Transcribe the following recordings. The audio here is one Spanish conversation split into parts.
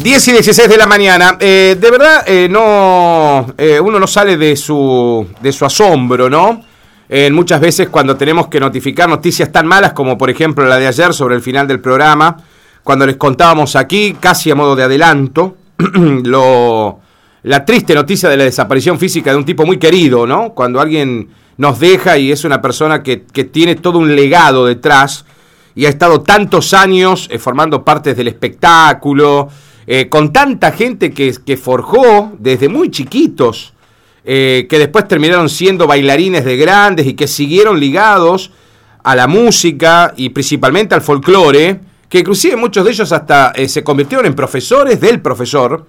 10 y 16 de la mañana. Eh, de verdad, eh, no, eh, uno no sale de su, de su asombro, ¿no? muchas veces cuando tenemos que notificar noticias tan malas como por ejemplo la de ayer sobre el final del programa, cuando les contábamos aquí, casi a modo de adelanto, lo, la triste noticia de la desaparición física de un tipo muy querido, ¿no? Cuando alguien nos deja y es una persona que, que tiene todo un legado detrás y ha estado tantos años formando partes del espectáculo, eh, con tanta gente que, que, forjó desde muy chiquitos, eh, que después terminaron siendo bailarines de grandes y que siguieron ligados a la música y principalmente al folclore, que inclusive muchos de ellos hasta eh, se convirtieron en profesores del profesor.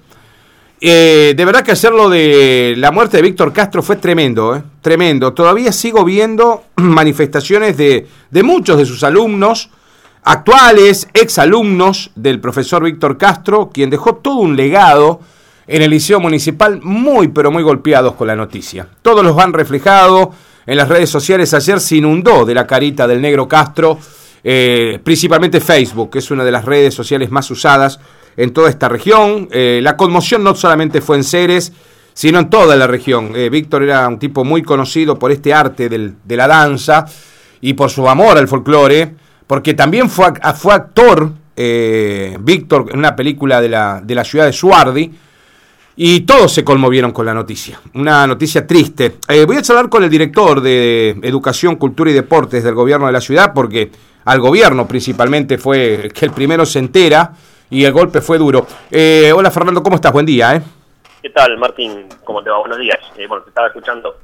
de verdad que hacerlo de la muerte de Víctor Castro fue tremendo, tremendo. Todavía sigo viendo manifestaciones de, de muchos de sus alumnos, actuales exalumnos del profesor Víctor Castro, quien dejó todo un legado en el Liceo Municipal muy pero muy golpeados con la noticia. Todos los han reflejado en las redes sociales. Ayer se inundó de la carita del negro Castro, eh, principalmente Facebook, que es una de las redes sociales más usadas en toda esta región. Eh, la conmoción no solamente fue en Ceres, sino en toda la región. Eh, Víctor era un tipo muy conocido por este arte de la danza y por su amor al folclore porque también fue, fue actor eh, Víctor en una película de la, de la ciudad de Suardi, y todos se conmovieron con la noticia, una noticia triste. Eh, voy a charlar con el director de Educación, Cultura y Deportes del gobierno de la ciudad, porque al gobierno principalmente fue que el primero se entera y el golpe fue duro. Eh, hola Fernando, ¿cómo estás? Buen día. ¿eh? ¿Qué tal Martín? ¿Cómo te va? Buenos días. bueno, te estaba escuchando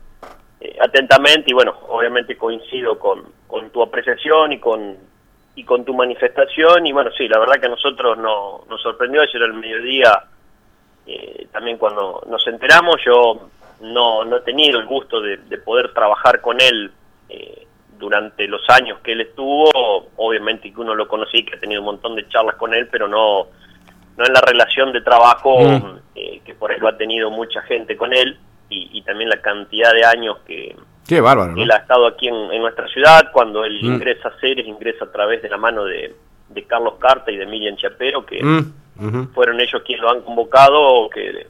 atentamente y bueno, obviamente coincido con, con tu apreciación y con y con tu manifestación y bueno, sí, la verdad que a nosotros no, nos sorprendió ayer al mediodía, eh, también cuando nos enteramos, yo no, no he tenido el gusto de, poder trabajar con él eh, durante los años que él estuvo, obviamente que uno lo conocí, que ha tenido un montón de charlas con él, pero no, no en la relación de trabajo mm. eh, que por eso ha tenido mucha gente con él y también la cantidad de años que Qué bárbaro. Él ha estado aquí en, nuestra ciudad, cuando él mm. ingresa a Ceres, ingresa a través de la mano de, Carlos Carta y de Miriam Chapero, que mm, fueron ellos quienes lo han convocado, que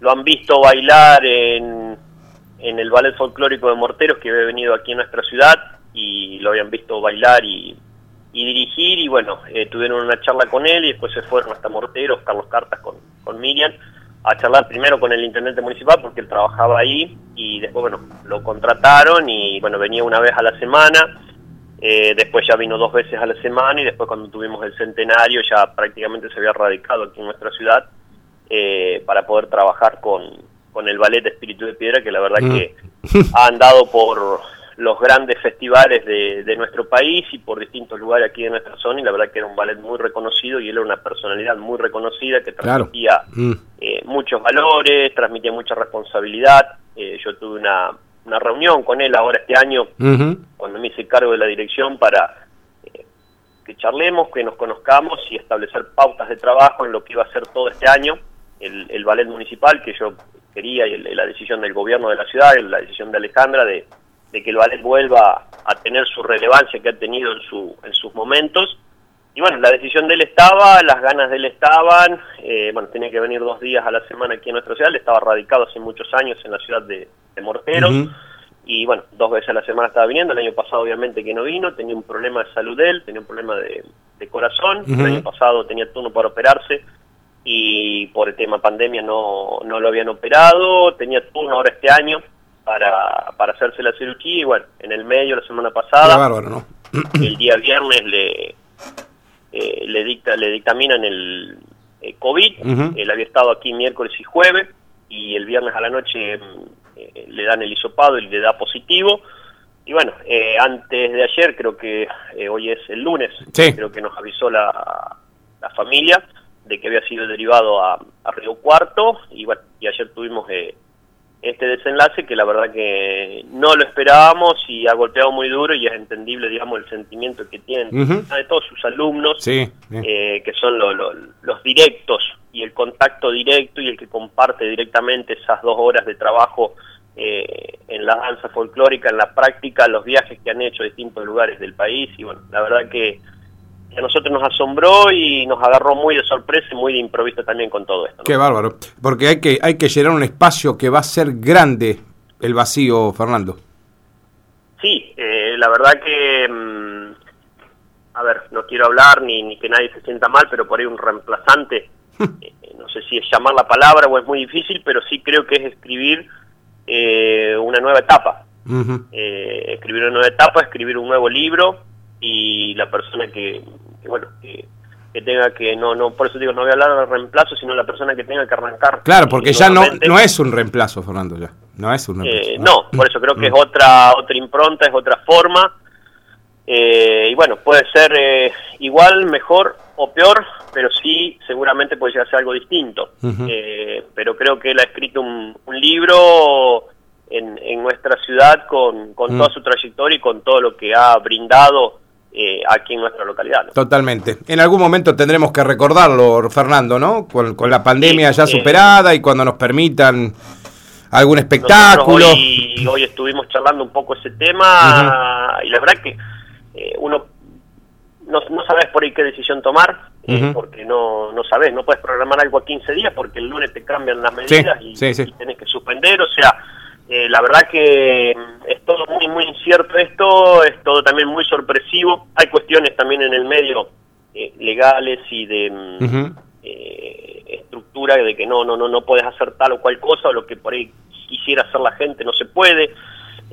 lo han visto bailar en, en el ballet folclórico de Morteros, que había venido aquí en nuestra ciudad, y lo habían visto bailar y, dirigir, y bueno, eh, tuvieron una charla con él, y después se fueron hasta Morteros, Carlos Cartas con, con Miriam, a charlar primero con el intendente municipal porque él trabajaba ahí y después, bueno, lo contrataron y, bueno, venía una vez a la semana, eh, después ya vino dos veces a la semana y después cuando tuvimos el centenario ya prácticamente se había radicado aquí en nuestra ciudad eh, para poder trabajar con, con el ballet de Espíritu de Piedra que la verdad mm. que ha andado por los grandes festivales de, nuestro país y por distintos lugares aquí en nuestra zona y la verdad que era un ballet muy reconocido y él era una personalidad muy reconocida que transmitía mm. eh, muchos valores, transmitía mucha responsabilidad. Eh, yo tuve una, una, reunión con él ahora este año cuando me hice cargo de la dirección para eh, que charlemos, que nos conozcamos y establecer pautas de trabajo en lo que iba a ser todo este año el, el ballet municipal que yo quería y la decisión del gobierno de la ciudad, la decisión de Alejandra de de que el ballet vuelva a tener su relevancia que ha tenido en, su, en sus momentos. Y bueno, la decisión de él estaba, las ganas de él estaban, eh, bueno, tenía que venir dos días a la semana aquí en nuestra ciudad, él estaba radicado hace muchos años en la ciudad de, de y bueno, dos veces a la semana estaba viniendo, el año pasado obviamente que no vino, tenía un problema de salud él, tenía un problema de, corazón, el año pasado tenía turno para operarse, y por el tema pandemia no, no lo habían operado, tenía turno ahora este año, para, para hacerse la cirugía y bueno, en el medio la semana pasada, el día viernes le, eh, le, dicta, le dictaminan el eh, COVID, él había estado aquí miércoles y jueves y el viernes a la noche eh, le dan el hisopado y le da positivo. Y bueno, antes de ayer, creo que hoy es el lunes, creo que nos avisó la, la familia de que había sido derivado a, a Río Cuarto y bueno, y ayer tuvimos este desenlace que la verdad que no lo esperábamos y ha golpeado muy duro y es entendible, digamos, el sentimiento que tienen de todos sus alumnos, eh, que son los directos y el contacto directo y el que comparte directamente esas dos horas de trabajo eh, en la danza folclórica, en la práctica, los viajes que han hecho a distintos lugares del país y bueno, la verdad que a nosotros nos asombró y nos agarró muy de sorpresa y muy de improviso también con todo esto. Qué bárbaro, porque hay que, hay que llenar un espacio que va a ser grande el vacío, Fernando. Sí, eh, la verdad que, mm, a ver, no quiero hablar ni, ni que nadie se sienta mal, pero por ahí un reemplazante, eh, no sé si es llamar la palabra o es muy difícil, pero sí creo que es escribir eh, una nueva etapa. escribir una nueva etapa, escribir un nuevo libro y la persona que, bueno, que, tenga que, no, no, por eso digo, no voy a hablar de reemplazo, sino la persona que tenga que arrancar. Claro, porque ya no, no es un reemplazo, Fernando, ya. No es un reemplazo. Eh, no, por eso creo que es mm. otra, otra impronta, es otra forma. Eh, y bueno, puede ser eh, igual, mejor o peor, pero sí, seguramente puede llegar a ser algo distinto. pero creo que él ha escrito un, libro en, en, nuestra ciudad con, con mm. toda su trayectoria y con todo lo que ha brindado eh, aquí en nuestra localidad. Totalmente. En algún momento tendremos que recordarlo, Fernando, ¿no? Con, la pandemia ya superada y cuando nos permitan algún espectáculo. Hoy, hoy, estuvimos charlando un poco ese tema y la verdad que eh, uno no, no sabes por ahí qué decisión tomar, eh, porque no, no sabes, no puedes programar algo a 15 días porque el lunes te cambian las medidas y, y, tenés que suspender, o sea, eh, la verdad que muy, muy incierto esto, es todo también muy sorpresivo. Hay cuestiones también en el medio eh, legales y de mm, eh, estructura de que no, no, no, no puedes hacer tal o cual cosa, o lo que por ahí quisiera hacer la gente no se puede.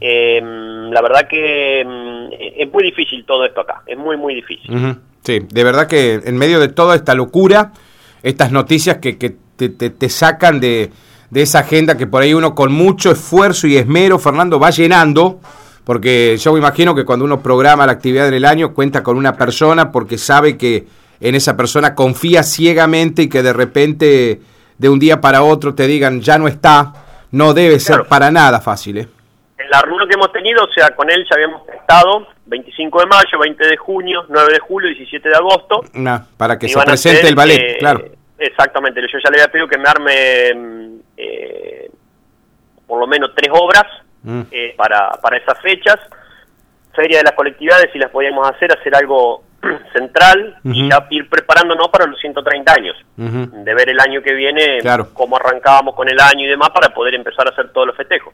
Mm, la verdad que es muy difícil todo esto acá, es muy, muy difícil. Sí, de verdad que en medio de toda esta locura, estas noticias que, que te, te sacan de de esa agenda que por ahí uno con mucho esfuerzo y esmero, Fernando, va llenando, porque yo me imagino que cuando uno programa la actividad en el año cuenta con una persona porque sabe que en esa persona confía ciegamente y que de repente de un día para otro te digan ya no está, no debe ser para nada fácil. ¿eh? En la reunión que hemos tenido, o sea, con él ya habíamos estado 25 de mayo, 20 de junio, 9 de julio, 17 de agosto. para que se presente el ballet, claro. Exactamente, yo ya le había pedido que me arme eh, por lo menos tres obras mm. eh, para, para esas fechas. Feria de las colectividades, si las podíamos hacer, hacer algo central y ya ir preparándonos para los 130 años. De ver el año que viene, cómo arrancábamos con el año y demás para poder empezar a hacer todos los festejos.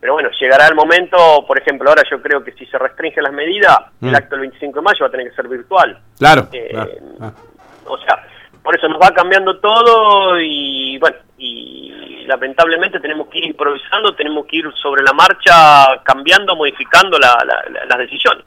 Pero bueno, llegará el momento, por ejemplo, ahora yo creo que si se restringen las medidas, el mm. acto del 25 de mayo va a tener que ser virtual. Claro. Eh, ah. O sea, por eso nos va cambiando todo y bueno, y lamentablemente tenemos que ir improvisando, tenemos que ir sobre la marcha cambiando, modificando las decisiones.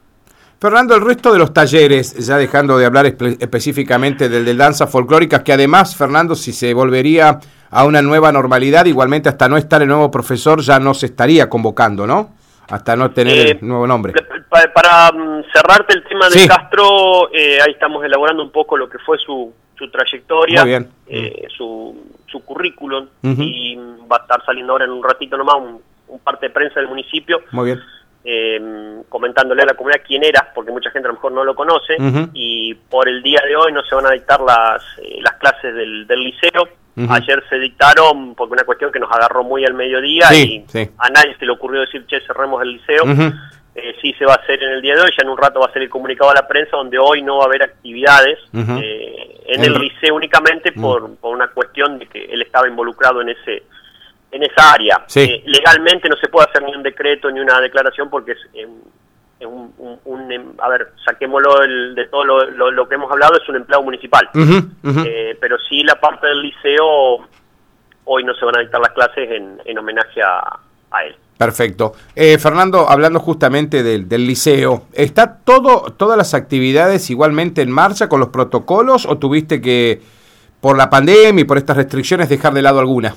Fernando, el resto de los talleres, ya dejando de hablar específicamente del de danza folclóricas, que además, Fernando, si se volvería a una nueva normalidad, igualmente hasta no estar el nuevo profesor ya no se estaría convocando, ¿no? Hasta no tener el eh, nuevo nombre. Para, mm, cerrarte el tema de Castro, eh, ahí estamos elaborando un poco lo que fue su, su trayectoria, eh, su, su currículum y va a estar saliendo ahora en un ratito nomás un, parte de prensa del municipio. Muy bien. Em, comentándole a la comunidad quién era, porque mucha gente a lo mejor no lo conoce, y por el día de hoy no se van a dictar las, eh, las clases del, del liceo. Ayer se dictaron porque una cuestión que nos agarró muy al mediodía y a nadie se le ocurrió decir, che, cerremos el liceo. Eh, sí se va a hacer en el día de hoy, ya en un rato va a ser comunicado a la prensa donde hoy no va a haber actividades eh, en el liceo únicamente por, una cuestión de que él estaba involucrado en ese en esa área. Eh, legalmente no se puede hacer ni un decreto ni una declaración porque es, un, em, a ver, saquémoslo de todo lo, que hemos hablado, es un empleado municipal. pero sí la parte del liceo, hoy no se van a dictar las clases en, homenaje a él. Perfecto. Eh, Fernando, hablando justamente del, liceo, ¿está todo, todas las actividades igualmente en marcha con los protocolos o tuviste que, por la pandemia y por estas restricciones, dejar de lado alguna?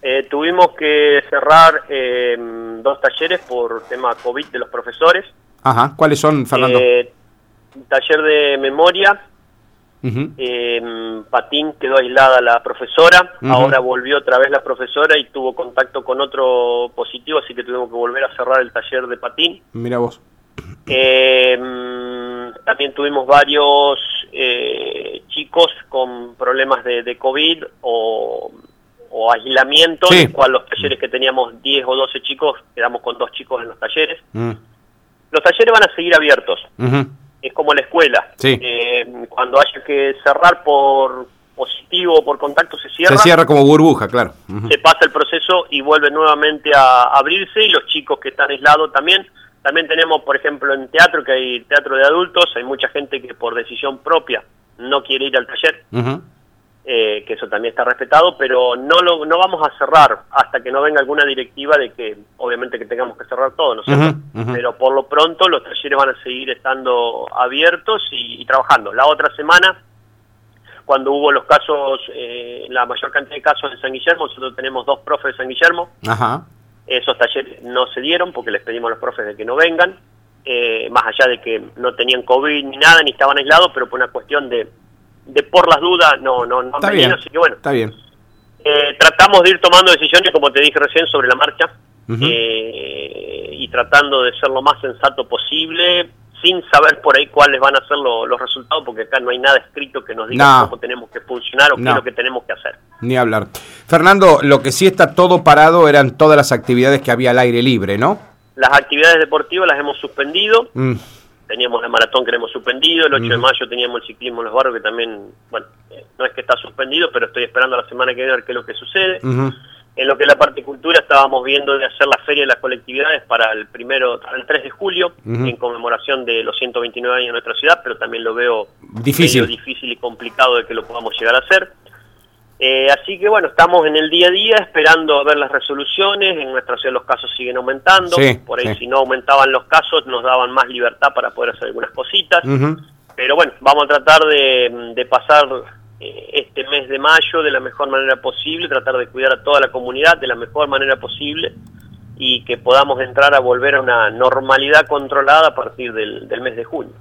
Eh, tuvimos que cerrar em, dos talleres por tema COVID de los profesores. Ajá, ¿cuáles son, Fernando? Eh, taller de memoria eh, Patín quedó aislada la profesora, ahora volvió otra vez la profesora y tuvo contacto con otro positivo, así que tuvimos que volver a cerrar el taller de Patín. Mira vos. Em, también tuvimos varios eh, chicos con problemas de, COVID o, aislamiento, en el cual los talleres que teníamos 10 o 12 chicos, quedamos con dos chicos en los talleres. Mm. Los talleres van a seguir abiertos. es como la escuela. Eh, cuando haya que cerrar por positivo o por contacto se cierra. Se cierra como burbuja, claro. Se pasa el proceso y vuelve nuevamente a abrirse y los chicos que están aislados también. También tenemos, por ejemplo, en teatro, que hay teatro de adultos, hay mucha gente que por decisión propia no quiere ir al taller. Eh, que eso también está respetado, pero no lo, no vamos a cerrar hasta que no venga alguna directiva de que, obviamente que tengamos que cerrar todo, ¿no sé Pero por lo pronto los talleres van a seguir estando abiertos y, trabajando. La otra semana, cuando hubo los casos, eh, la mayor cantidad de casos en San Guillermo, nosotros tenemos dos profes de San Guillermo, esos talleres no se dieron porque les pedimos a los profes de que no vengan, eh, más allá de que no tenían COVID ni nada, ni estaban aislados, pero por una cuestión de de por las dudas no no no está bien, así que bueno. está bien. Eh, tratamos de ir tomando decisiones como te dije recién sobre la marcha eh, y tratando de ser lo más sensato posible sin saber por ahí cuáles van a ser los resultados porque acá no hay nada escrito que nos diga cómo tenemos que funcionar o qué es lo que tenemos que hacer. Ni hablar. Fernando lo que sí está todo parado eran todas las actividades que había al aire libre no las actividades deportivas las hemos suspendido. Mm teníamos la maratón que hemos suspendido, el 8 de mayo teníamos el ciclismo en los barrios que también, bueno, eh, no es que está suspendido, pero estoy esperando la semana que viene a ver qué es lo que sucede. En lo que es la parte cultura estábamos viendo de hacer la feria de las colectividades para el primero, el 3 de julio, en conmemoración de los 129 años de nuestra ciudad, pero también lo veo difícil, difícil y complicado de que lo podamos llegar a hacer. Eh, así que bueno, estamos en el día a día esperando a ver las resoluciones. En nuestra ciudad los casos siguen aumentando. Por ahí, si no aumentaban los casos, nos daban más libertad para poder hacer algunas cositas. Pero bueno, vamos a tratar de, pasar eh, este mes de mayo de la mejor manera posible, tratar de cuidar a toda la comunidad de la mejor manera posible y que podamos entrar a volver a una normalidad controlada a partir del mes de junio.